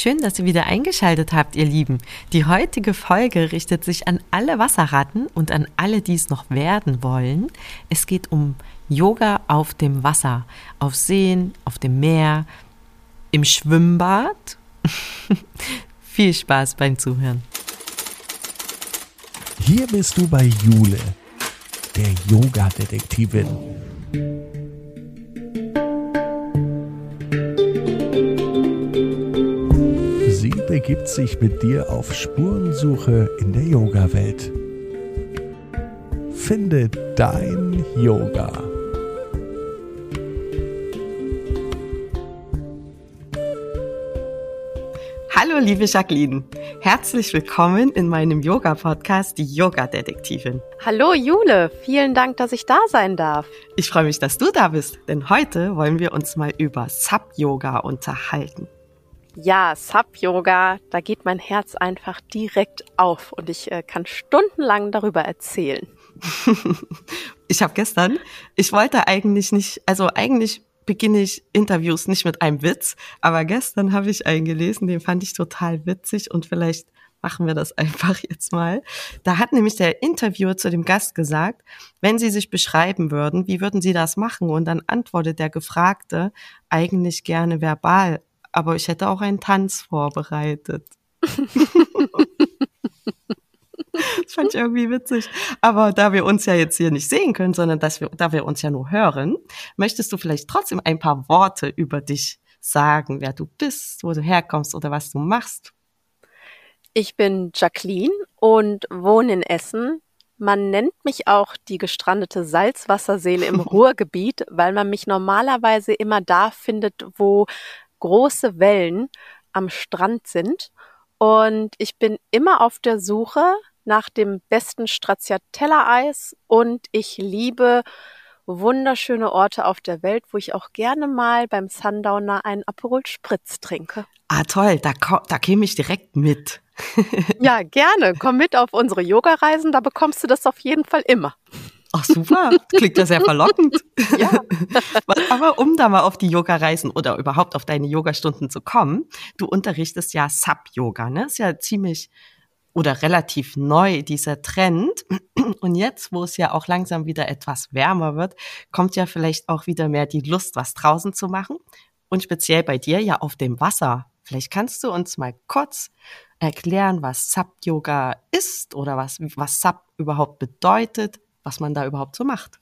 Schön, dass ihr wieder eingeschaltet habt, ihr Lieben. Die heutige Folge richtet sich an alle Wasserratten und an alle, die es noch werden wollen. Es geht um Yoga auf dem Wasser, auf Seen, auf dem Meer, im Schwimmbad. Viel Spaß beim Zuhören. Hier bist du bei Jule, der Yoga-Detektivin. Begibt sich mit dir auf Spurensuche in der Yoga-Welt. Finde dein Yoga. Hallo, liebe Jacqueline. Herzlich willkommen in meinem Yoga-Podcast, die Yoga-Detektivin. Hallo, Jule. Vielen Dank, dass ich da sein darf. Ich freue mich, dass du da bist, denn heute wollen wir uns mal über Sub-Yoga unterhalten. Ja, Sub-Yoga, da geht mein Herz einfach direkt auf und ich äh, kann stundenlang darüber erzählen. ich habe gestern, ich wollte eigentlich nicht, also eigentlich beginne ich Interviews nicht mit einem Witz, aber gestern habe ich einen gelesen, den fand ich total witzig und vielleicht machen wir das einfach jetzt mal. Da hat nämlich der Interviewer zu dem Gast gesagt, wenn Sie sich beschreiben würden, wie würden Sie das machen? Und dann antwortet der Gefragte eigentlich gerne verbal, aber ich hätte auch einen Tanz vorbereitet. Das fand ich irgendwie witzig. Aber da wir uns ja jetzt hier nicht sehen können, sondern dass wir, da wir uns ja nur hören, möchtest du vielleicht trotzdem ein paar Worte über dich sagen, wer du bist, wo du herkommst oder was du machst? Ich bin Jacqueline und wohne in Essen. Man nennt mich auch die gestrandete Salzwasserseele im Ruhrgebiet, weil man mich normalerweise immer da findet, wo große Wellen am Strand sind. Und ich bin immer auf der Suche nach dem besten Stracciatella-Eis und ich liebe wunderschöne Orte auf der Welt, wo ich auch gerne mal beim Sundowner einen Aperol Spritz trinke. Ah, toll, da, da käme ich direkt mit. Ja, gerne. Komm mit auf unsere Yoga-Reisen, da bekommst du das auf jeden Fall immer. Ach super, klingt ja sehr verlockend. Ja. Aber um da mal auf die Yoga-Reisen oder überhaupt auf deine Yogastunden zu kommen, du unterrichtest ja Sub-Yoga, ne? Ist ja ziemlich oder relativ neu, dieser Trend. Und jetzt, wo es ja auch langsam wieder etwas wärmer wird, kommt ja vielleicht auch wieder mehr die Lust, was draußen zu machen. Und speziell bei dir ja auf dem Wasser. Vielleicht kannst du uns mal kurz erklären, was Sub-Yoga ist oder was, was Sub überhaupt bedeutet, was man da überhaupt so macht.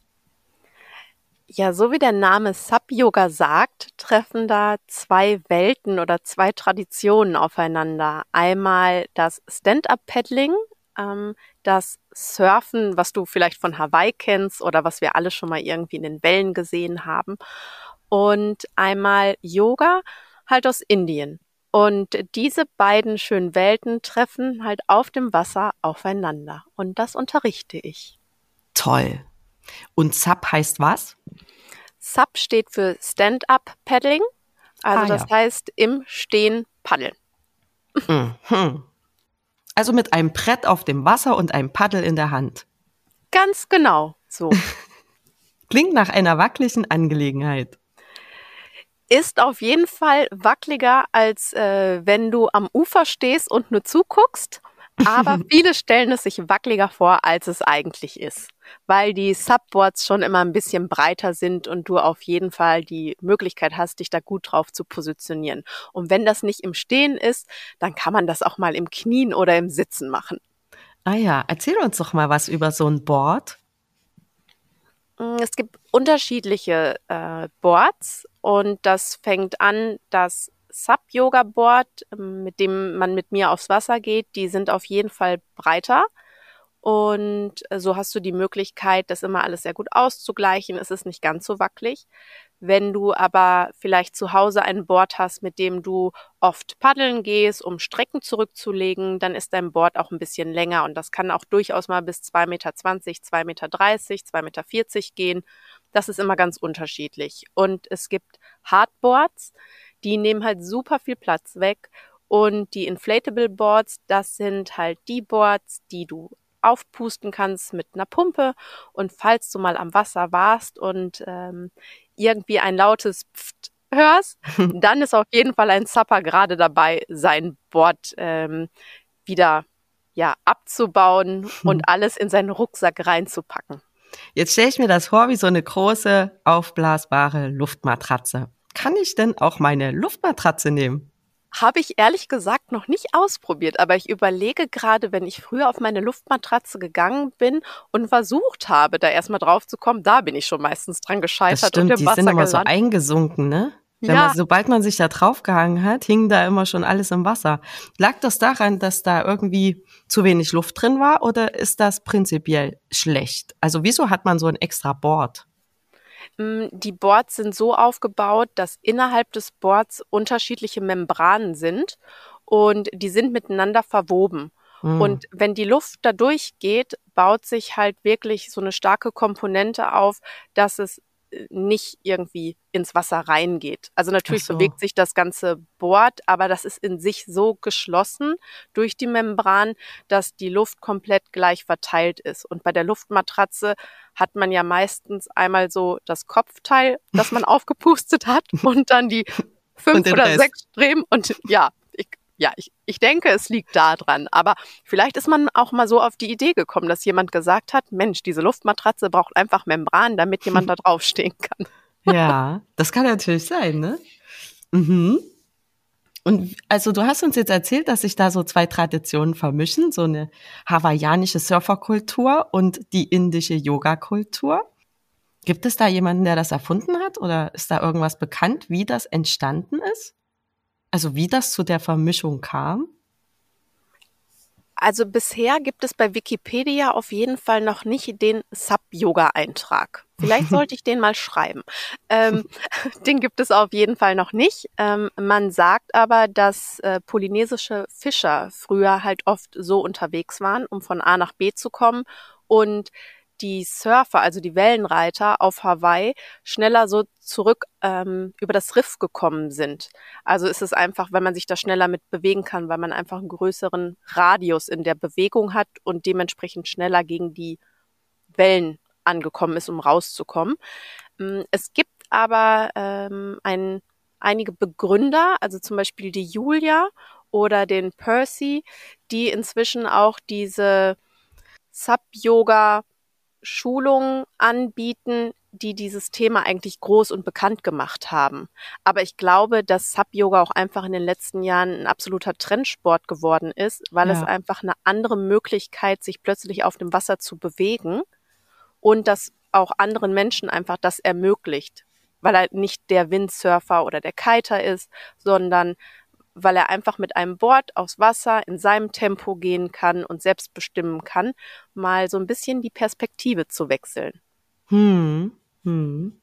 Ja, so wie der Name Sub-Yoga sagt, treffen da zwei Welten oder zwei Traditionen aufeinander. Einmal das Stand-up-Paddling, ähm, das Surfen, was du vielleicht von Hawaii kennst oder was wir alle schon mal irgendwie in den Wellen gesehen haben. Und einmal Yoga, halt aus Indien. Und diese beiden schönen Welten treffen halt auf dem Wasser aufeinander. Und das unterrichte ich. Toll. Und SUP heißt was? SUP steht für Stand-up Paddling. Also ah, das ja. heißt im Stehen paddeln. Mhm. Also mit einem Brett auf dem Wasser und einem Paddel in der Hand. Ganz genau so. Klingt nach einer wackeligen Angelegenheit. Ist auf jeden Fall wackeliger, als äh, wenn du am Ufer stehst und nur zuguckst. Aber viele stellen es sich wackeliger vor, als es eigentlich ist, weil die Subboards schon immer ein bisschen breiter sind und du auf jeden Fall die Möglichkeit hast, dich da gut drauf zu positionieren. Und wenn das nicht im Stehen ist, dann kann man das auch mal im Knien oder im Sitzen machen. Ah ja, erzähl uns doch mal was über so ein Board. Mm, es gibt unterschiedliche äh, Boards und das fängt an, dass Sub-Yoga-Board, ähm, mit dem man mit mir aufs Wasser geht, die sind auf jeden Fall breiter. Und äh, so hast du die Möglichkeit, das immer alles sehr gut auszugleichen. Es ist nicht ganz so wackelig. Wenn du aber vielleicht zu Hause ein Board hast, mit dem du oft paddeln gehst, um Strecken zurückzulegen, dann ist dein Board auch ein bisschen länger und das kann auch durchaus mal bis 2,20 Meter, 2,30 Meter, 2,40 Meter gehen. Das ist immer ganz unterschiedlich. Und es gibt Hardboards, die nehmen halt super viel Platz weg. Und die Inflatable Boards, das sind halt die Boards, die du aufpusten kannst mit einer Pumpe. Und falls du mal am Wasser warst und ähm, irgendwie ein lautes Pft hörst, dann ist auf jeden Fall ein Zapper gerade dabei, sein Board ähm, wieder ja, abzubauen und alles in seinen Rucksack reinzupacken. Jetzt stelle ich mir das vor wie so eine große, aufblasbare Luftmatratze. Kann ich denn auch meine Luftmatratze nehmen? Habe ich ehrlich gesagt noch nicht ausprobiert, aber ich überlege gerade, wenn ich früher auf meine Luftmatratze gegangen bin und versucht habe, da erstmal drauf zu kommen, da bin ich schon meistens dran gescheitert das stimmt, und im die Wasser sind immer gelandet. so eingesunken, ne? Wenn Ja. man, sobald man sich da draufgehangen hat, hing da immer schon alles im Wasser. Lag das daran, dass da irgendwie zu wenig Luft drin war oder ist das prinzipiell schlecht? Also wieso hat man so ein extra Board? Mm, Die Boards sind so aufgebaut, dass innerhalb des Boards unterschiedliche Membranen sind und die sind miteinander verwoben. Hm. Und wenn die Luft da durchgeht, baut sich halt wirklich so eine starke Komponente auf, dass es nicht irgendwie ins Wasser reingeht. Also natürlich so. bewegt sich das ganze Board, aber das ist in sich so geschlossen durch die Membran, dass die Luft komplett gleich verteilt ist. Und bei der Luftmatratze hat man ja meistens einmal so das Kopfteil, das man aufgepustet hat und dann die fünf oder Rest. sechs Streben und ja, ja, ich, ich denke, es liegt da dran. Aber vielleicht ist man auch mal so auf die Idee gekommen, dass jemand gesagt hat, Mensch, diese Luftmatratze braucht einfach Membran, damit jemand da draufstehen kann. Ja, das kann natürlich sein, ne? Mhm. Und also du hast uns jetzt erzählt, dass sich da so zwei Traditionen vermischen, so eine hawaiianische Surferkultur und die indische Yoga-Kultur. Gibt es da jemanden, der das erfunden hat oder ist da irgendwas bekannt, wie das entstanden ist? Also wie das zu der Vermischung kam? Also bisher gibt es bei Wikipedia auf jeden Fall noch nicht den Sub-Yoga-Eintrag. Vielleicht sollte ich den mal schreiben. Ähm, den gibt es auf jeden Fall noch nicht. Ähm, man sagt aber, dass äh, polynesische Fischer früher halt oft so unterwegs waren, um von A nach B zu kommen und die Surfer, also die Wellenreiter auf Hawaii, schneller so zurück ähm, über das Riff gekommen sind. Also ist es einfach, weil man sich da schneller mit bewegen kann, weil man einfach einen größeren Radius in der Bewegung hat und dementsprechend schneller gegen die Wellen angekommen ist, um rauszukommen. Mm, Es gibt aber ähm, ein, einige Begründer, also zum Beispiel die Julia oder den Percy, die inzwischen auch diese Sub-Yoga Schulungen anbieten, die dieses Thema eigentlich groß und bekannt gemacht haben. Aber ich glaube, dass Sub-Yoga auch einfach in den letzten Jahren ein absoluter Trendsport geworden ist, weil es Ja. einfach eine andere Möglichkeit, sich plötzlich auf dem Wasser zu bewegen und das auch anderen Menschen einfach das ermöglicht, weil er nicht der Windsurfer oder der Kiter ist, sondern weil er einfach mit einem Board aufs Wasser in seinem Tempo gehen kann und selbst bestimmen kann, mal so ein bisschen die Perspektive zu wechseln. Hm, hm.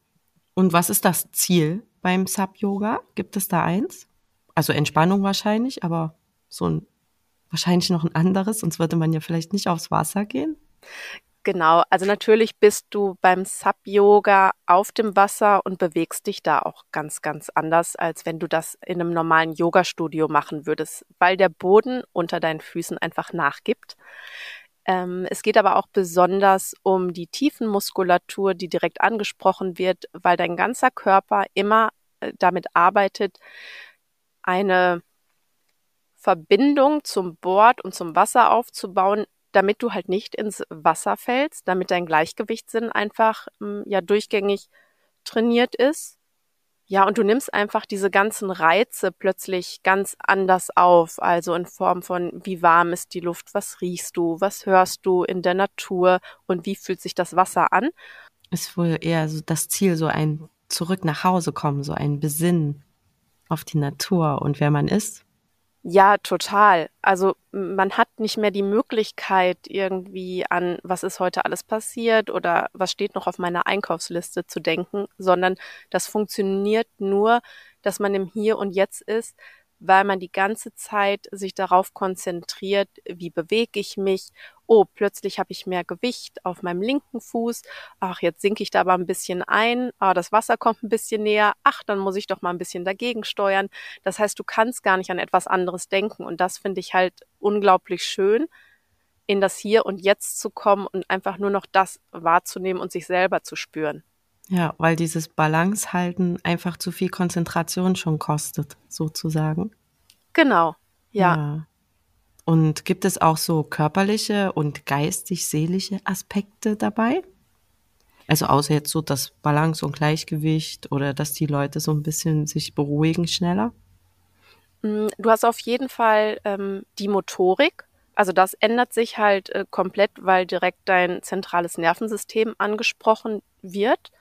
Und was ist das Ziel beim Sub-Yoga? Gibt es da eins? Also Entspannung wahrscheinlich, aber so ein wahrscheinlich noch ein anderes, sonst würde man ja vielleicht nicht aufs Wasser gehen. Genau, also natürlich bist du beim Sub-Yoga auf dem Wasser und bewegst dich da auch ganz, ganz anders, als wenn du das in einem normalen Yoga-Studio machen würdest, weil der Boden unter deinen Füßen einfach nachgibt. Ähm, es geht aber auch besonders um die Tiefenmuskulatur, die direkt angesprochen wird, weil dein ganzer Körper immer äh, damit arbeitet, eine Verbindung zum Board und zum Wasser aufzubauen, damit du halt nicht ins Wasser fällst, damit dein Gleichgewichtssinn einfach ähm, ja durchgängig trainiert ist. Ja, und du nimmst einfach diese ganzen Reize plötzlich ganz anders auf, also in Form von, wie warm ist die Luft, was riechst du, was hörst du in der Natur und wie fühlt sich das Wasser an. Ist wohl eher so das Ziel, so ein zurück nach Hause kommen, so ein Besinnen auf die Natur und wer man ist. Ja, total. Also man hat nicht mehr die Möglichkeit irgendwie an, was ist heute alles passiert oder was steht noch auf meiner Einkaufsliste zu denken, sondern das funktioniert nur, dass man im Hier und Jetzt ist, weil man die ganze Zeit sich darauf konzentriert, wie bewege ich mich. Oh, plötzlich habe ich mehr Gewicht auf meinem linken Fuß. Ach, jetzt sinke ich da aber ein bisschen ein. Ah, das Wasser kommt ein bisschen näher. Ach, dann muss ich doch mal ein bisschen dagegen steuern. Das heißt, du kannst gar nicht an etwas anderes denken. Und das finde ich halt unglaublich schön, in das Hier und Jetzt zu kommen und einfach nur noch das wahrzunehmen und sich selber zu spüren. Ja, weil dieses Balance halten einfach zu viel Konzentration schon kostet, sozusagen. Genau, ja. ja. Und gibt es auch so körperliche und geistig-seelische Aspekte dabei? Also außer jetzt so das Balance und Gleichgewicht oder dass die Leute so ein bisschen sich beruhigen schneller? Mm, du hast auf jeden Fall ähm, die Motorik. Also das ändert sich halt äh, komplett, weil direkt dein zentrales Nervensystem angesprochen wird.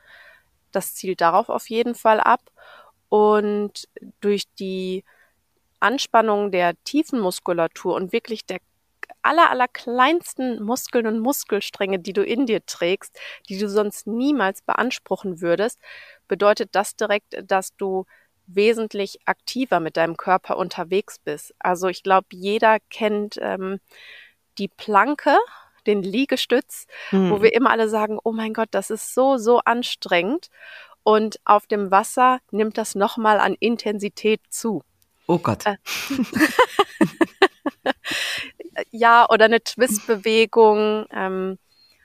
Das zielt darauf auf jeden Fall ab. Und durch die Anspannung der tiefen Muskulatur und wirklich der aller, aller kleinsten Muskeln und Muskelstränge, die du in dir trägst, die du sonst niemals beanspruchen würdest, bedeutet das direkt, dass du wesentlich aktiver mit deinem Körper unterwegs bist. Also ich glaube, jeder kennt ähm, die Planke, den Liegestütz, hm. wo wir immer alle sagen, oh mein Gott, das ist so, so anstrengend. Und auf dem Wasser nimmt das nochmal an Intensität zu. Oh Gott. Äh, ja, oder eine Twistbewegung, ähm,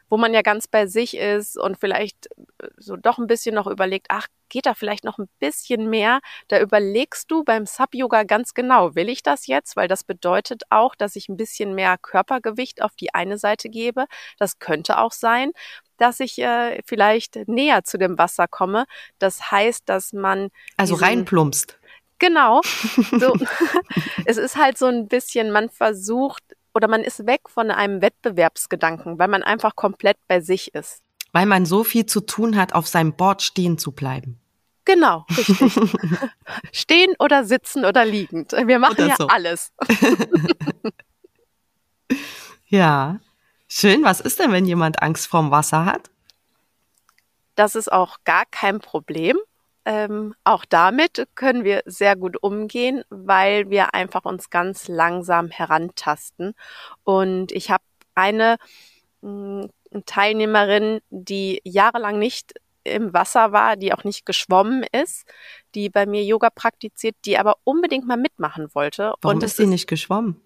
wo man ja ganz bei sich ist und vielleicht äh, so doch ein bisschen noch überlegt, ach, geht da vielleicht noch ein bisschen mehr? Da überlegst du beim Sub-Yoga ganz genau, will ich das jetzt? Weil das bedeutet auch, dass ich ein bisschen mehr Körpergewicht auf die eine Seite gebe. Das könnte auch sein, dass ich äh, vielleicht näher zu dem Wasser komme. Das heißt, dass man. Also reinplumpst. Genau. So, es ist halt so ein bisschen, man versucht oder man ist weg von einem Wettbewerbsgedanken, weil man einfach komplett bei sich ist. Weil man so viel zu tun hat, auf seinem Board stehen zu bleiben. Genau, richtig. stehen oder sitzen oder liegend. Wir machen oder ja so. alles. ja. Schön. Was ist denn, wenn jemand Angst vorm Wasser hat? Das ist auch gar kein Problem. Ähm, auch damit können wir sehr gut umgehen, weil wir einfach uns ganz langsam herantasten. Und ich habe eine mh, hm, Teilnehmerin, die jahrelang nicht im Wasser war, die auch nicht geschwommen ist, die bei mir Yoga praktiziert, die aber unbedingt mal mitmachen wollte. Warum Und ist sie nicht geschwommen?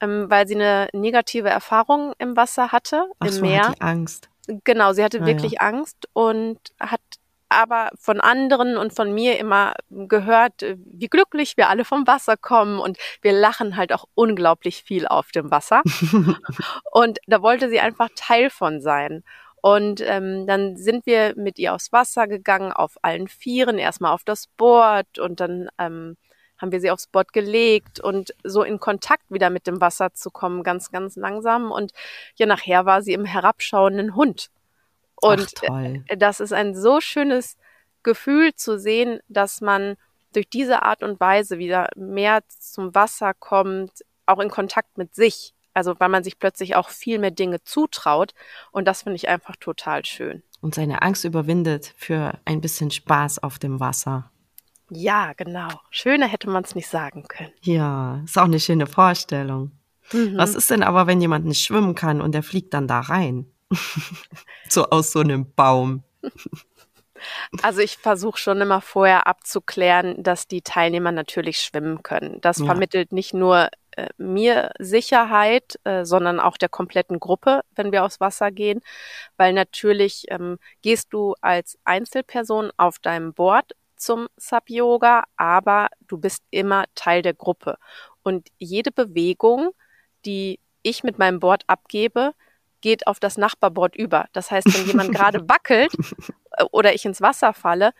Ähm, weil sie eine negative Erfahrung im Wasser hatte, Ach im so, Meer. Hat die Angst. Genau, sie hatte ah, wirklich ja. Angst und hat aber von anderen und von mir immer gehört, wie glücklich wir alle vom Wasser kommen und wir lachen halt auch unglaublich viel auf dem Wasser. und da wollte sie einfach Teil von sein. Und ähm, dann sind wir mit ihr aufs Wasser gegangen, auf allen Vieren, erstmal auf das Board und dann ähm, haben wir sie aufs Board gelegt und so in Kontakt wieder mit dem Wasser zu kommen, ganz, ganz langsam. Und ja, nachher war sie im herabschauenden Hund. Und Ach, äh, das ist ein so schönes Gefühl zu sehen, dass man durch diese Art und Weise wieder mehr zum Wasser kommt, auch in Kontakt mit sich. Also weil man sich plötzlich auch viel mehr Dinge zutraut. Und das finde ich einfach total schön. Und seine Angst überwindet für ein bisschen Spaß auf dem Wasser. Ja, genau. Schöner hätte man es nicht sagen können. Ja, ist auch eine schöne Vorstellung. Mhm. Was ist denn aber, wenn jemand nicht schwimmen kann und der fliegt dann da rein? So aus so einem Baum. Also ich versuche schon immer vorher abzuklären, dass die Teilnehmer natürlich schwimmen können. Das ja. vermittelt nicht nur äh, mir Sicherheit, äh, sondern auch der kompletten Gruppe, wenn wir aufs Wasser gehen, weil natürlich ähm, gehst du als Einzelperson auf deinem Board zum Sub-Yoga, aber du bist immer Teil der Gruppe. Und jede Bewegung, die ich mit meinem Board abgebe, geht auf das Nachbarboard über. Das heißt, wenn jemand gerade wackelt äh, oder ich ins Wasser falle,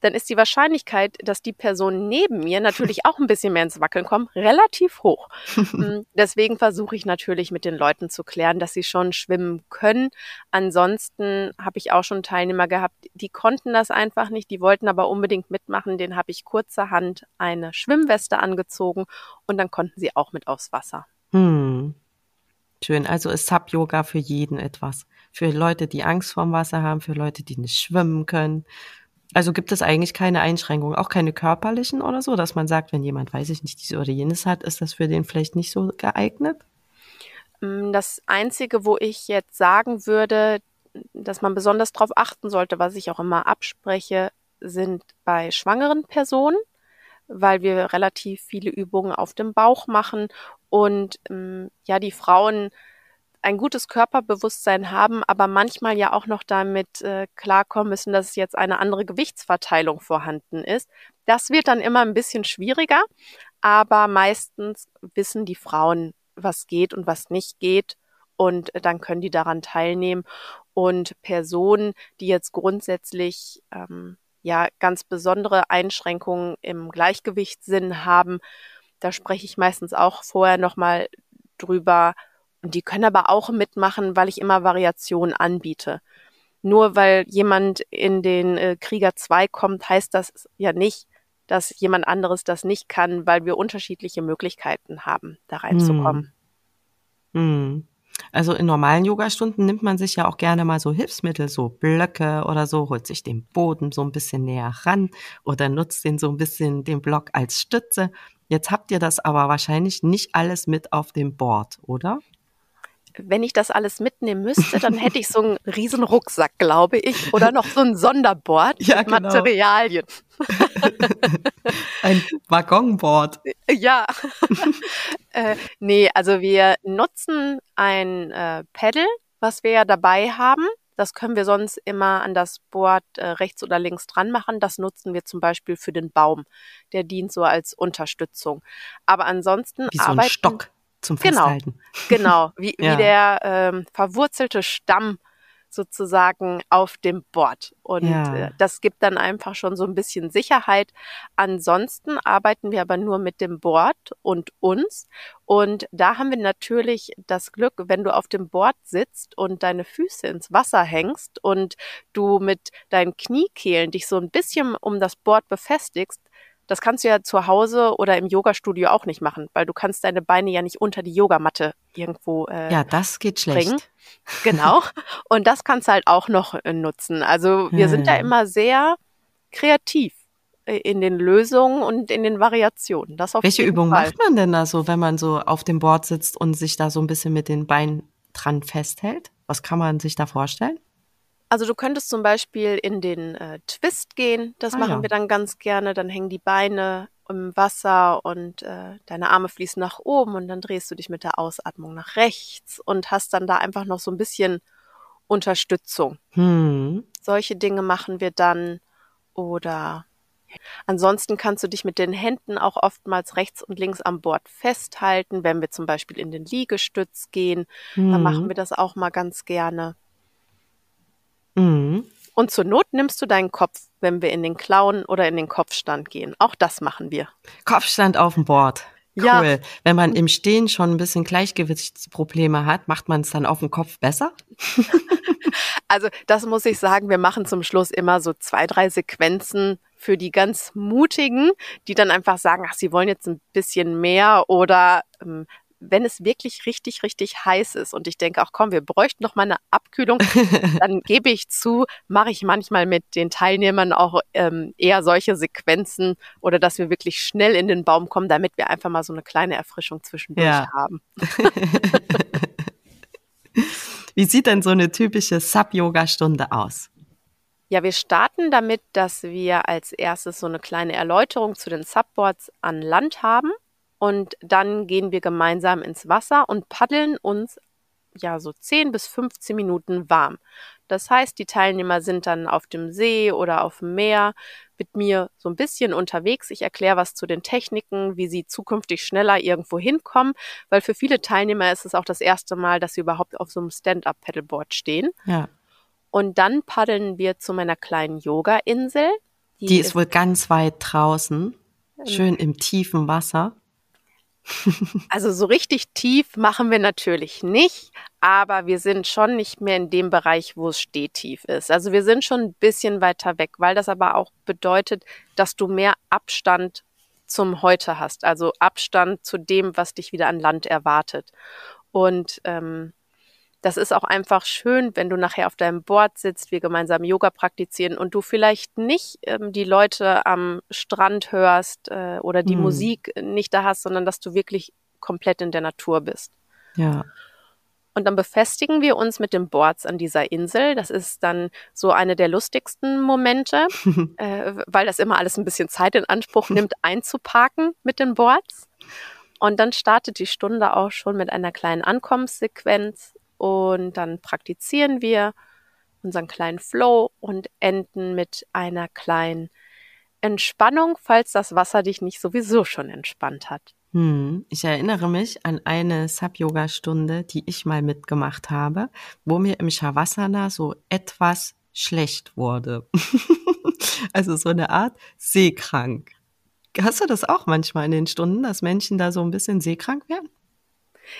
dann ist die Wahrscheinlichkeit, dass die Person neben mir natürlich auch ein bisschen mehr ins Wackeln kommt, relativ hoch. Mm, deswegen versuche ich natürlich mit den Leuten zu klären, dass sie schon schwimmen können. Ansonsten habe ich auch schon Teilnehmer gehabt, die konnten das einfach nicht, die wollten aber unbedingt mitmachen. Den habe ich kurzerhand eine Schwimmweste angezogen und dann konnten sie auch mit aufs Wasser. Hm. Schön. Also ist Sub-Yoga für jeden etwas. Für Leute, die Angst vorm Wasser haben, für Leute, die nicht schwimmen können. Also gibt es eigentlich keine Einschränkungen, auch keine körperlichen oder so, dass man sagt, wenn jemand, weiß ich nicht, diese oder jenes hat, ist das für den vielleicht nicht so geeignet? Mm, das Einzige, wo ich jetzt sagen würde, dass man besonders darauf achten sollte, was ich auch immer abspreche, sind bei schwangeren Personen, weil wir relativ viele Übungen auf dem Bauch machen und ähm, ja, die Frauen ein gutes Körperbewusstsein haben, aber manchmal ja auch noch damit äh, klarkommen müssen, dass jetzt eine andere Gewichtsverteilung vorhanden ist. Das wird dann immer ein bisschen schwieriger, aber meistens wissen die Frauen, was geht und was nicht geht und dann können die daran teilnehmen. Und Personen, die jetzt grundsätzlich ähm, ja ganz besondere Einschränkungen im Gleichgewichtssinn haben, da spreche ich meistens auch vorher nochmal drüber. Und die können aber auch mitmachen, weil ich immer Variationen anbiete. Nur weil jemand in den äh, Krieger 2 kommt, heißt das ja nicht, dass jemand anderes das nicht kann, weil wir unterschiedliche Möglichkeiten haben, da reinzukommen. Hm. Hm. Also in normalen Yogastunden nimmt man sich ja auch gerne mal so Hilfsmittel, so Blöcke oder so, holt sich den Boden so ein bisschen näher ran oder nutzt den so ein bisschen den Block als Stütze. Jetzt habt ihr das aber wahrscheinlich nicht alles mit auf dem Board, oder? wenn ich das alles mitnehmen müsste, dann hätte ich so einen riesen Rucksack, glaube ich, oder noch so ein Sonderboard ja, mit genau. Materialien. ein Waggonboard. Ja. äh, nee, also wir nutzen ein äh, Pedal, was wir ja dabei haben. Das können wir sonst immer an das Board äh, rechts oder links dran machen. Das nutzen wir zum Beispiel für den Baum. Der dient so als Unterstützung. Aber ansonsten Wie so ein Stock zum genau, Festhalten. Genau, wie, ja. wie der ähm, verwurzelte Stamm sozusagen auf dem Board. Und ja. äh, das gibt dann einfach schon so ein bisschen Sicherheit. Ansonsten arbeiten wir aber nur mit dem Board und uns. Und da haben wir natürlich das Glück, wenn du auf dem Board sitzt und deine Füße ins Wasser hängst und du mit deinen Kniekehlen dich so ein bisschen um das Board befestigst, das kannst du ja zu Hause oder im Yogastudio auch nicht machen, weil du kannst deine Beine ja nicht unter die Yogamatte irgendwo äh, Ja, das geht schlecht. Bringen. Genau. Und das kannst du halt auch noch äh, nutzen. Also wir hm. sind da immer sehr kreativ äh, in den Lösungen und in den Variationen. Das auf Welche Übung Fall. macht man denn da so, wenn man so auf dem Board sitzt und sich da so ein bisschen mit den Beinen dran festhält? Was kann man sich da vorstellen? Also du könntest zum Beispiel in den äh, Twist gehen. Das ah, machen ja. wir dann ganz gerne. Dann hängen die Beine im Wasser und äh, deine Arme fließen nach oben und dann drehst du dich mit der Ausatmung nach rechts und hast dann da einfach noch so ein bisschen Unterstützung. Hm. Solche Dinge machen wir dann oder Ansonsten kannst du dich mit den Händen auch oftmals rechts und links am Bord festhalten, wenn wir zum Beispiel in den Liegestütz gehen. Hm. Dann machen wir das auch mal ganz gerne. Mhm. Und zur Not nimmst du deinen Kopf, wenn wir in den Klauen oder in den Kopfstand gehen. Auch das machen wir. Kopfstand auf dem Board. Cool. Ja. Wenn man im Stehen schon ein bisschen Gleichgewichtsprobleme hat, macht man es dann auf dem Kopf besser? also das muss ich sagen, wir machen zum Schluss immer so zwei, drei Sequenzen für die ganz Mutigen, die dann einfach sagen, ach, sie wollen jetzt ein bisschen mehr oder ähm, wenn es wirklich richtig, richtig heiß ist und ich denke, auch komm, wir bräuchten noch mal eine Abkühlung, dann gebe ich zu, mache ich manchmal mit den Teilnehmern auch ähm, eher solche Sequenzen oder dass wir wirklich schnell in den Baum kommen, damit wir einfach mal so eine kleine Erfrischung zwischendurch ja. haben. Wie sieht denn so eine typische Sub-Yoga-Stunde aus? Ja, wir starten damit, dass wir als erstes so eine kleine Erläuterung zu den Subboards an Land haben. Und dann gehen wir gemeinsam ins Wasser und paddeln uns ja so 10 bis 15 Minuten warm. Das heißt, die Teilnehmer sind dann auf dem See oder auf dem Meer mit mir so ein bisschen unterwegs. Ich erkläre was zu den Techniken, wie sie zukünftig schneller irgendwo hinkommen, weil für viele Teilnehmer ist es auch das erste Mal, dass sie überhaupt auf so einem Stand-up-Paddleboard stehen. Ja. Und dann paddeln wir zu meiner kleinen Yoga-Insel. Die, die ist, ist wohl ganz weit draußen, schön im tiefen Wasser. Also so richtig tief machen wir natürlich nicht, aber wir sind schon nicht mehr in dem Bereich, wo es stehtief ist. Also wir sind schon ein bisschen weiter weg, weil das aber auch bedeutet, dass du mehr Abstand zum Heute hast, also Abstand zu dem, was dich wieder an Land erwartet. Und ähm, das ist auch einfach schön, wenn du nachher auf deinem Board sitzt, wir gemeinsam Yoga praktizieren und du vielleicht nicht ähm, die Leute am Strand hörst äh, oder die hm. Musik nicht da hast, sondern dass du wirklich komplett in der Natur bist. Ja. Und dann befestigen wir uns mit den Boards an dieser Insel. Das ist dann so eine der lustigsten Momente, äh, weil das immer alles ein bisschen Zeit in Anspruch nimmt, einzuparken mit den Boards. Und dann startet die Stunde auch schon mit einer kleinen Ankommenssequenz und dann praktizieren wir unseren kleinen Flow und enden mit einer kleinen Entspannung, falls das Wasser dich nicht sowieso schon entspannt hat. Hm, ich erinnere mich an eine Sub-Yoga-Stunde, die ich mal mitgemacht habe, wo mir im Shavasana so etwas schlecht wurde. also so eine Art seekrank. Hast du das auch manchmal in den Stunden, dass Menschen da so ein bisschen seekrank werden?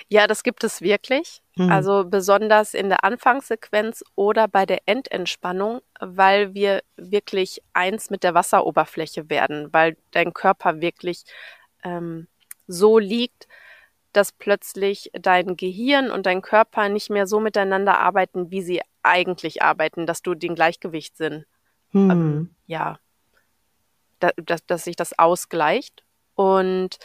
Ja, das gibt es wirklich. Mhm. Also besonders in der Anfangssequenz oder bei der Endentspannung, weil wir wirklich eins mit der Wasseroberfläche werden, weil dein Körper wirklich ähm, so liegt, dass plötzlich dein Gehirn und dein Körper nicht mehr so miteinander arbeiten, wie sie eigentlich arbeiten, dass du den Gleichgewichtssinn, hm. ähm, ja, da, dass, dass sich das ausgleicht. Und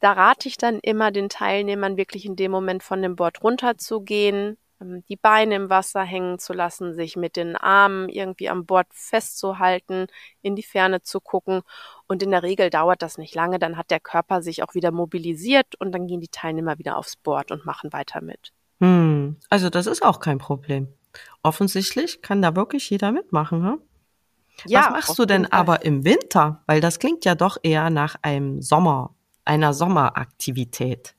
da rate ich dann immer den Teilnehmern wirklich in dem Moment von dem Board runterzugehen, ähm, die Beine im Wasser hängen zu lassen, sich mit den Armen irgendwie am Bord festzuhalten, in die Ferne zu gucken. Und in der Regel dauert das nicht lange, dann hat der Körper sich auch wieder mobilisiert und dann gehen die Teilnehmer wieder aufs Board und machen weiter mit. Hm, also das ist auch kein Problem. Offensichtlich kann da wirklich jeder mitmachen, hm? Ja, Was machst du denn aber im Winter? Weil das klingt ja doch eher nach einem Sommer, einer Sommeraktivität.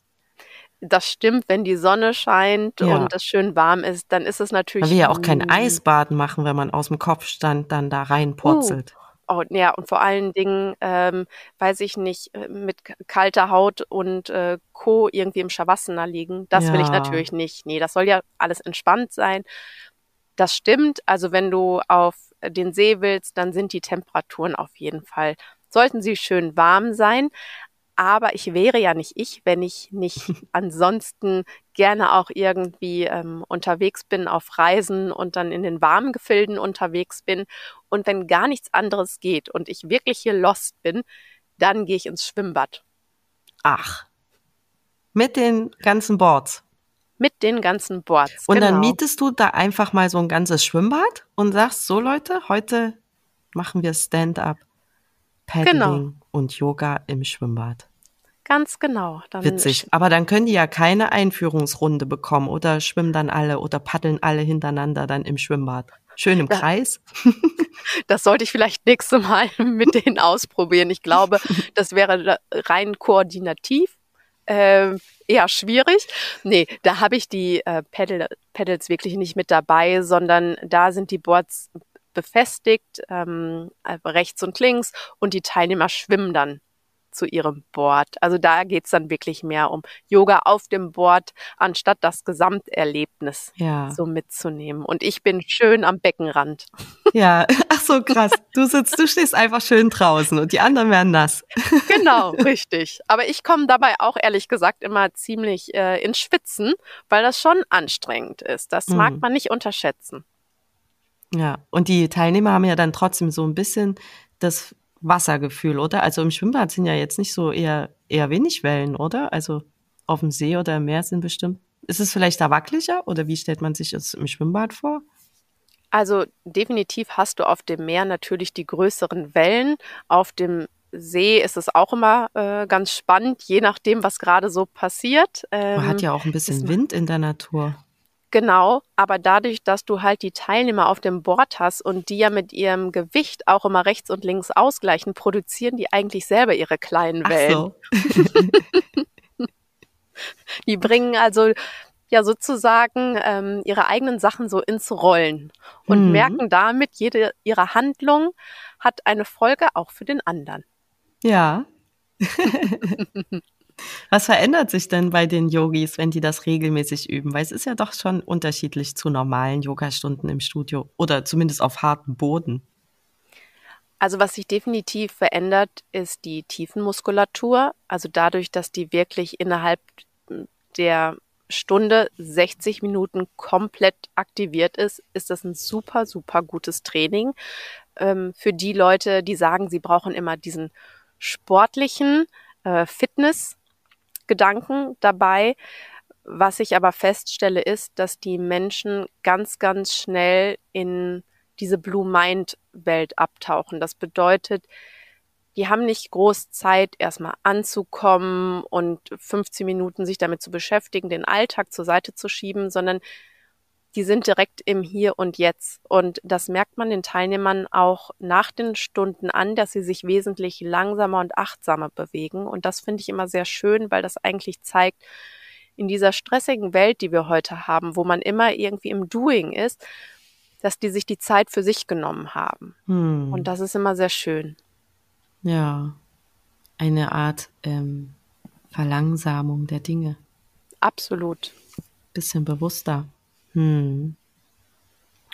Das stimmt, wenn die Sonne scheint ja. und es schön warm ist, dann ist es natürlich. Man will ja auch kein Eisbaden machen, wenn man aus dem Kopfstand dann da reinpurzelt. Uh. Oh, ja, und vor allen Dingen, ähm, weiß ich nicht, äh, mit kalter Haut und äh, Co. irgendwie im Shavasana liegen. Das ja. will ich natürlich nicht. Nee, das soll ja alles entspannt sein. Das stimmt. Also wenn du auf den See willst, dann sind die Temperaturen auf jeden Fall, sollten sie schön warm sein. Aber ich wäre ja nicht ich, wenn ich nicht ansonsten gerne auch irgendwie ähm, unterwegs bin auf Reisen und dann in den warmen Gefilden unterwegs bin. Und wenn gar nichts anderes geht und ich wirklich hier lost bin, dann gehe ich ins Schwimmbad. Ach. Mit den ganzen Boards. Mit den ganzen Boards. Und genau. dann mietest du da einfach mal so ein ganzes Schwimmbad und sagst, so Leute, heute machen wir Stand-up, Paddling genau. und Yoga im Schwimmbad. Ganz genau. Dann Witzig. Aber dann können die ja keine Einführungsrunde bekommen oder schwimmen dann alle oder paddeln alle hintereinander dann im Schwimmbad. Schön im ja. Kreis. Das sollte ich vielleicht nächste Mal mit denen ausprobieren. Ich glaube, das wäre rein koordinativ äh, eher schwierig. Nee, da habe ich die äh, Pedal, Pedals wirklich nicht mit dabei, sondern da sind die Boards befestigt, ähm, rechts und links und die Teilnehmer schwimmen dann zu ihrem Board. Also da geht's dann wirklich mehr um Yoga auf dem Board, anstatt das Gesamterlebnis ja. so mitzunehmen. Und ich bin schön am Beckenrand. Ja, ach so krass. Du sitzt, du stehst einfach schön draußen und die anderen werden nass. Genau, richtig. Aber ich komme dabei auch ehrlich gesagt immer ziemlich äh, ins Schwitzen, weil das schon anstrengend ist. Das mhm. mag man nicht unterschätzen. Ja, und die Teilnehmer haben ja dann trotzdem so ein bisschen das Wassergefühl, oder? Also im Schwimmbad sind ja jetzt nicht so eher, eher wenig Wellen, oder? Also auf dem See oder im Meer sind bestimmt. Ist es vielleicht da wackeliger oder wie stellt man sich das im Schwimmbad vor? Also definitiv hast du auf dem Meer natürlich die größeren Wellen. Auf dem See ist es auch immer äh, ganz spannend, je nachdem, was gerade so passiert. Ähm, man hat ja auch ein bisschen Wind in der Natur. Genau, aber dadurch, dass du halt die Teilnehmer auf dem Board hast und die ja mit ihrem Gewicht auch immer rechts und links ausgleichen, produzieren die eigentlich selber ihre kleinen Wellen. So. die bringen also ja sozusagen ähm, ihre eigenen Sachen so ins Rollen und mhm. merken damit, jede ihrer Handlung hat eine Folge auch für den anderen. Ja. Was verändert sich denn bei den Yogis, wenn die das regelmäßig üben? Weil es ist ja doch schon unterschiedlich zu normalen Yogastunden im Studio oder zumindest auf hartem Boden. Also was sich definitiv verändert, ist die Tiefenmuskulatur. Also dadurch, dass die wirklich innerhalb der Stunde 60 Minuten komplett aktiviert ist, ist das ein super, super gutes Training. Ähm, für die Leute, die sagen, sie brauchen immer diesen sportlichen äh, Fitness Gedanken dabei. Was ich aber feststelle, ist, dass die Menschen ganz, ganz schnell in diese Blue Mind Welt abtauchen. Das bedeutet, die haben nicht groß Zeit, erstmal anzukommen und 15 Minuten sich damit zu beschäftigen, den Alltag zur Seite zu schieben, sondern die sind direkt im Hier und Jetzt. Und das merkt man den Teilnehmern auch nach den Stunden an, dass sie sich wesentlich langsamer und achtsamer bewegen. Und das finde ich immer sehr schön, weil das eigentlich zeigt, in dieser stressigen Welt, die wir heute haben, wo man immer irgendwie im Doing ist, dass die sich die Zeit für sich genommen haben. Hm. Und das ist immer sehr schön. Ja, eine Art ähm, Verlangsamung der Dinge. Absolut. Bisschen bewusster. Hm.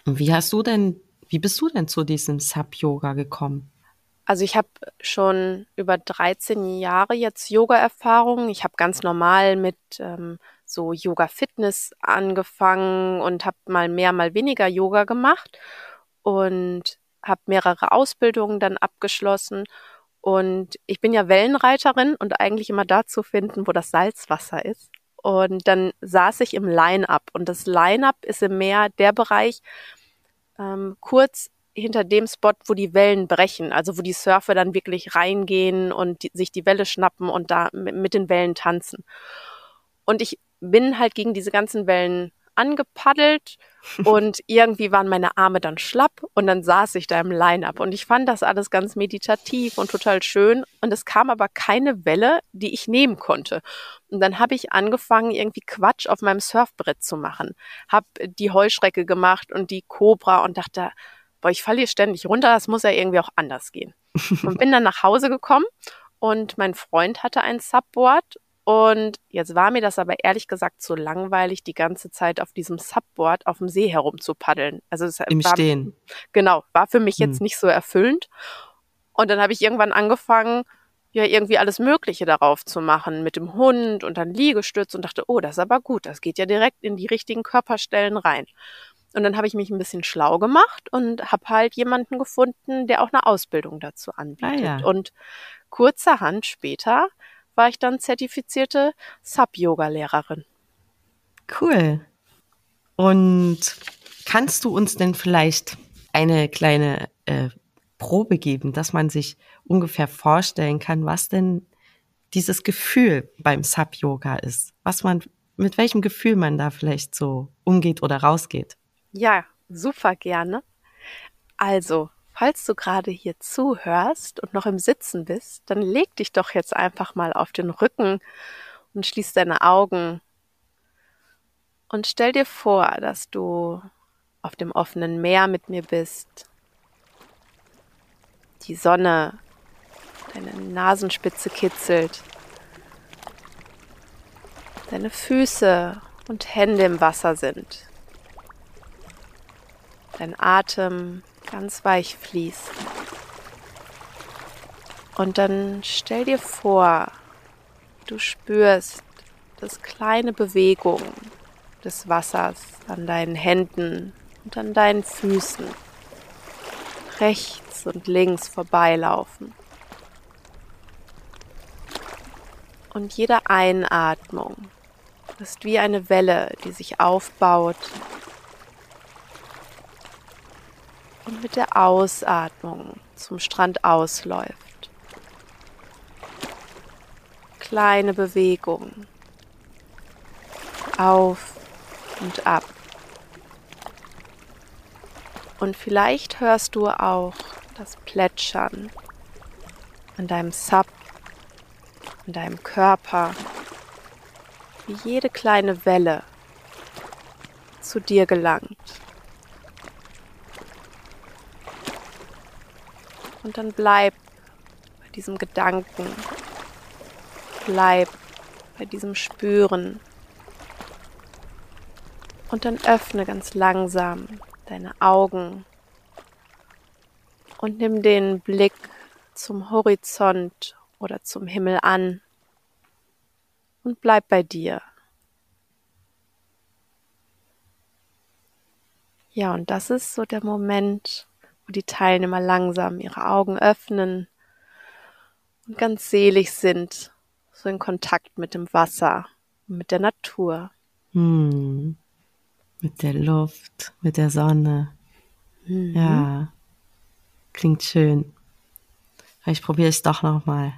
Und wie hast du denn, wie bist du denn zu diesem Sub-Yoga gekommen? Also ich habe schon über 13 Jahre jetzt Yoga-Erfahrung. Ich habe ganz normal mit ähm, so Yoga-Fitness angefangen und habe mal mehr, mal weniger Yoga gemacht und habe mehrere Ausbildungen dann abgeschlossen. Und ich bin ja Wellenreiterin und eigentlich immer da zu finden, wo das Salzwasser ist. Und dann saß ich im Line-Up. Und das Line-Up ist im Meer der Bereich ähm, kurz hinter dem Spot, wo die Wellen brechen, also wo die Surfer dann wirklich reingehen und die, sich die Welle schnappen und da mit, mit den Wellen tanzen. Und ich bin halt gegen diese ganzen Wellen angepaddelt und irgendwie waren meine Arme dann schlapp und dann saß ich da im Line-up und ich fand das alles ganz meditativ und total schön und es kam aber keine Welle, die ich nehmen konnte. Und dann habe ich angefangen, irgendwie Quatsch auf meinem Surfbrett zu machen, habe die Heuschrecke gemacht und die Cobra und dachte, boah, ich falle hier ständig runter, das muss ja irgendwie auch anders gehen. Und bin dann nach Hause gekommen und mein Freund hatte ein Subboard und jetzt war mir das aber ehrlich gesagt so langweilig, die ganze Zeit auf diesem Subboard auf dem See herumzupaddeln. Also es Im war, Stehen. Genau, war für mich jetzt hm. nicht so erfüllend. Und dann habe ich irgendwann angefangen, ja irgendwie alles Mögliche darauf zu machen mit dem Hund und dann Liegestütz und dachte, oh, das ist aber gut, das geht ja direkt in die richtigen Körperstellen rein. Und dann habe ich mich ein bisschen schlau gemacht und habe halt jemanden gefunden, der auch eine Ausbildung dazu anbietet. Ah, ja. Und kurzerhand später war ich dann zertifizierte Sub-Yoga-Lehrerin. Cool. Und kannst du uns denn vielleicht eine kleine äh, Probe geben, dass man sich ungefähr vorstellen kann, was denn dieses Gefühl beim Sub-Yoga ist? Was man, mit welchem Gefühl man da vielleicht so umgeht oder rausgeht? Ja, super gerne. Also, Falls du gerade hier zuhörst und noch im Sitzen bist, dann leg dich doch jetzt einfach mal auf den Rücken und schließ deine Augen und stell dir vor, dass du auf dem offenen Meer mit mir bist. Die Sonne deine Nasenspitze kitzelt. Deine Füße und Hände im Wasser sind. Dein Atem ganz weich fließt. Und dann stell dir vor, du spürst das kleine Bewegung des Wassers an deinen Händen und an deinen Füßen rechts und links vorbeilaufen. Und jede Einatmung ist wie eine Welle, die sich aufbaut und mit der Ausatmung zum Strand ausläuft. Kleine Bewegung auf und ab. Und vielleicht hörst du auch das Plätschern an deinem Sub, an deinem Körper, wie jede kleine Welle zu dir gelangt. Und dann bleib bei diesem Gedanken. Bleib bei diesem Spüren. Und dann öffne ganz langsam deine Augen und nimm den Blick zum Horizont oder zum Himmel an und bleib bei dir. Ja, und das ist so der Moment, wo die Teilnehmer langsam ihre Augen öffnen und ganz selig sind, so in Kontakt mit dem Wasser mit der Natur. Hm. Mit der Luft, mit der Sonne. Mhm. Ja, klingt schön. Vielleicht probiere ich es doch nochmal.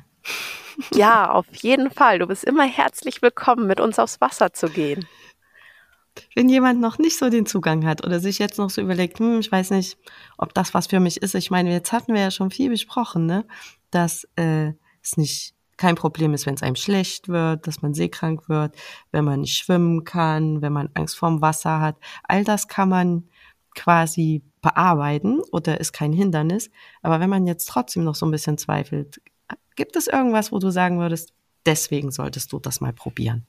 Ja, auf jeden Fall. Du bist immer herzlich willkommen, mit uns aufs Wasser zu gehen. Wenn jemand noch nicht so den Zugang hat oder sich jetzt noch so überlegt, hm, ich weiß nicht, ob das was für mich ist. Ich meine, jetzt hatten wir ja schon viel besprochen, ne? dass äh, es nicht kein Problem ist, wenn es einem schlecht wird, dass man seekrank wird, wenn man nicht schwimmen kann, wenn man Angst vorm Wasser hat. All das kann man quasi bearbeiten oder ist kein Hindernis. Aber wenn man jetzt trotzdem noch so ein bisschen zweifelt, gibt es irgendwas, wo du sagen würdest, deswegen solltest du das mal probieren?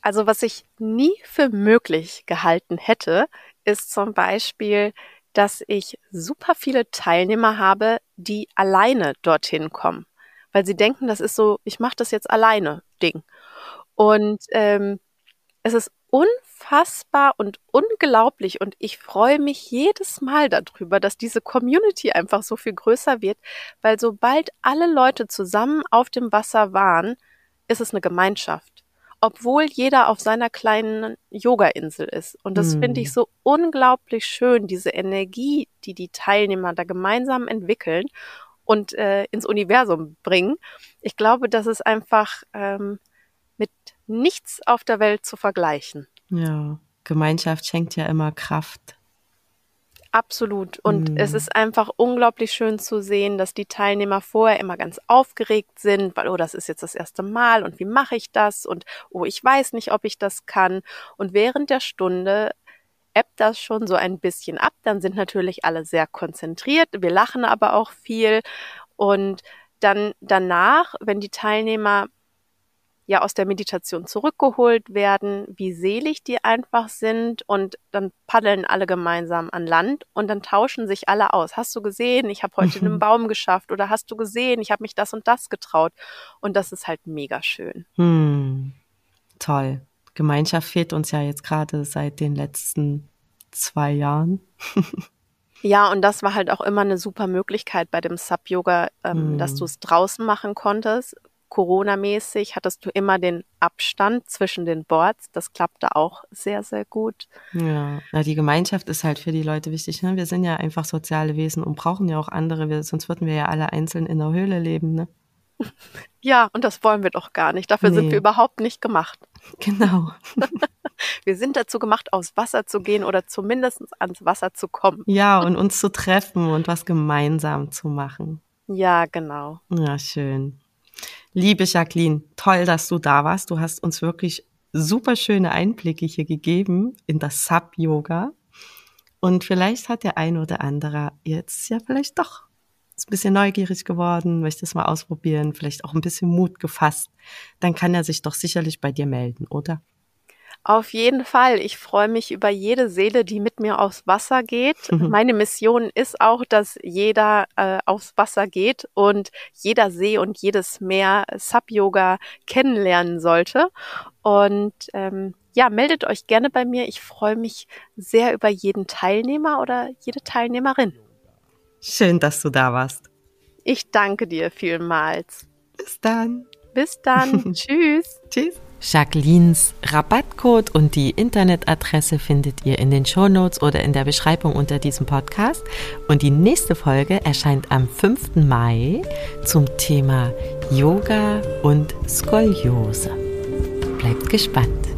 Also was ich nie für möglich gehalten hätte, ist zum Beispiel, dass ich super viele Teilnehmer habe, die alleine dorthin kommen, weil sie denken, das ist so, ich mache das jetzt alleine Ding. Und ähm, es ist unfassbar und unglaublich und ich freue mich jedes Mal darüber, dass diese Community einfach so viel größer wird, weil sobald alle Leute zusammen auf dem Wasser waren, ist es eine Gemeinschaft obwohl jeder auf seiner kleinen Yoga-Insel ist. Und das mm. finde ich hm. so unglaublich schön, diese Energie, die die Teilnehmer da gemeinsam entwickeln und äh, ins Universum bringen. Ich glaube, das ist einfach ähm, mit nichts auf der Welt zu vergleichen. Ja, Gemeinschaft schenkt ja immer Kraft. Absolut. Und mhm. es ist einfach unglaublich schön zu sehen, dass die Teilnehmer vorher immer ganz aufgeregt sind, weil, oh, das ist jetzt das erste Mal und wie mache ich das? Und, oh, ich weiß nicht, ob ich das kann. Und während der Stunde ebbt das schon so ein bisschen ab. Dann sind natürlich alle sehr konzentriert. Wir lachen aber auch viel. Und dann danach, wenn die Teilnehmer ja aus der Meditation zurückgeholt werden, wie selig die einfach sind und dann paddeln alle gemeinsam an Land und dann tauschen sich alle aus. Hast du gesehen, ich habe heute einen Baum geschafft oder hast du gesehen, ich habe mich das und das getraut und das ist halt mega schön. Hm. Toll. Gemeinschaft fehlt uns ja jetzt gerade seit den letzten zwei Jahren. Ja, und das war halt auch immer eine super Möglichkeit bei dem Sub-Yoga, ähm, mm. dass hm. du es draußen machen konntest, Corona-mäßig hattest du immer den Abstand zwischen den Boards. Das klappte auch sehr, sehr gut. Ja, ja die Gemeinschaft ist halt für die Leute wichtig. Ne? Wir sind ja einfach soziale Wesen und brauchen ja auch andere. Wir, sonst würden wir ja alle einzeln in der Höhle leben. Ne? Ja, und das wollen wir doch gar nicht. Dafür nee. sind wir überhaupt nicht gemacht. Genau. wir sind dazu gemacht, aufs Wasser zu gehen oder zumindest ans Wasser zu kommen. Ja, und uns zu treffen und was gemeinsam zu machen. Ja, genau. Ja, schön. Liebe Jacqueline, toll, dass du da warst. Du hast uns wirklich super schöne Einblicke hier gegeben in das Sub-Yoga. Und vielleicht hat der ein oder andere jetzt ja vielleicht doch ein bisschen neugierig geworden, möchte es mal ausprobieren, vielleicht auch ein bisschen Mut gefasst. Dann kann er sich doch sicherlich bei dir melden, oder? Auf jeden Fall. Ich freue mich über jede Seele, die mit mir aufs Wasser geht. Mhm. Meine Mission ist auch, dass jeder äh, aufs Wasser geht und jeder See und jedes Meer Sub-Yoga kennenlernen sollte. Und ähm, ja, meldet euch gerne bei mir. Ich freue mich sehr über jeden Teilnehmer oder jede Teilnehmerin. Schön, dass du da warst. Ich danke dir vielmals. Bis dann. Bis dann. Tschüss. Tschüss. Jacquelines Rabattcode und die Internetadresse findet ihr in den Shownotes oder in der Beschreibung unter diesem Podcast. Und die nächste Folge erscheint am 5. Mai zum Thema Yoga und Skoliose. Bleibt gespannt.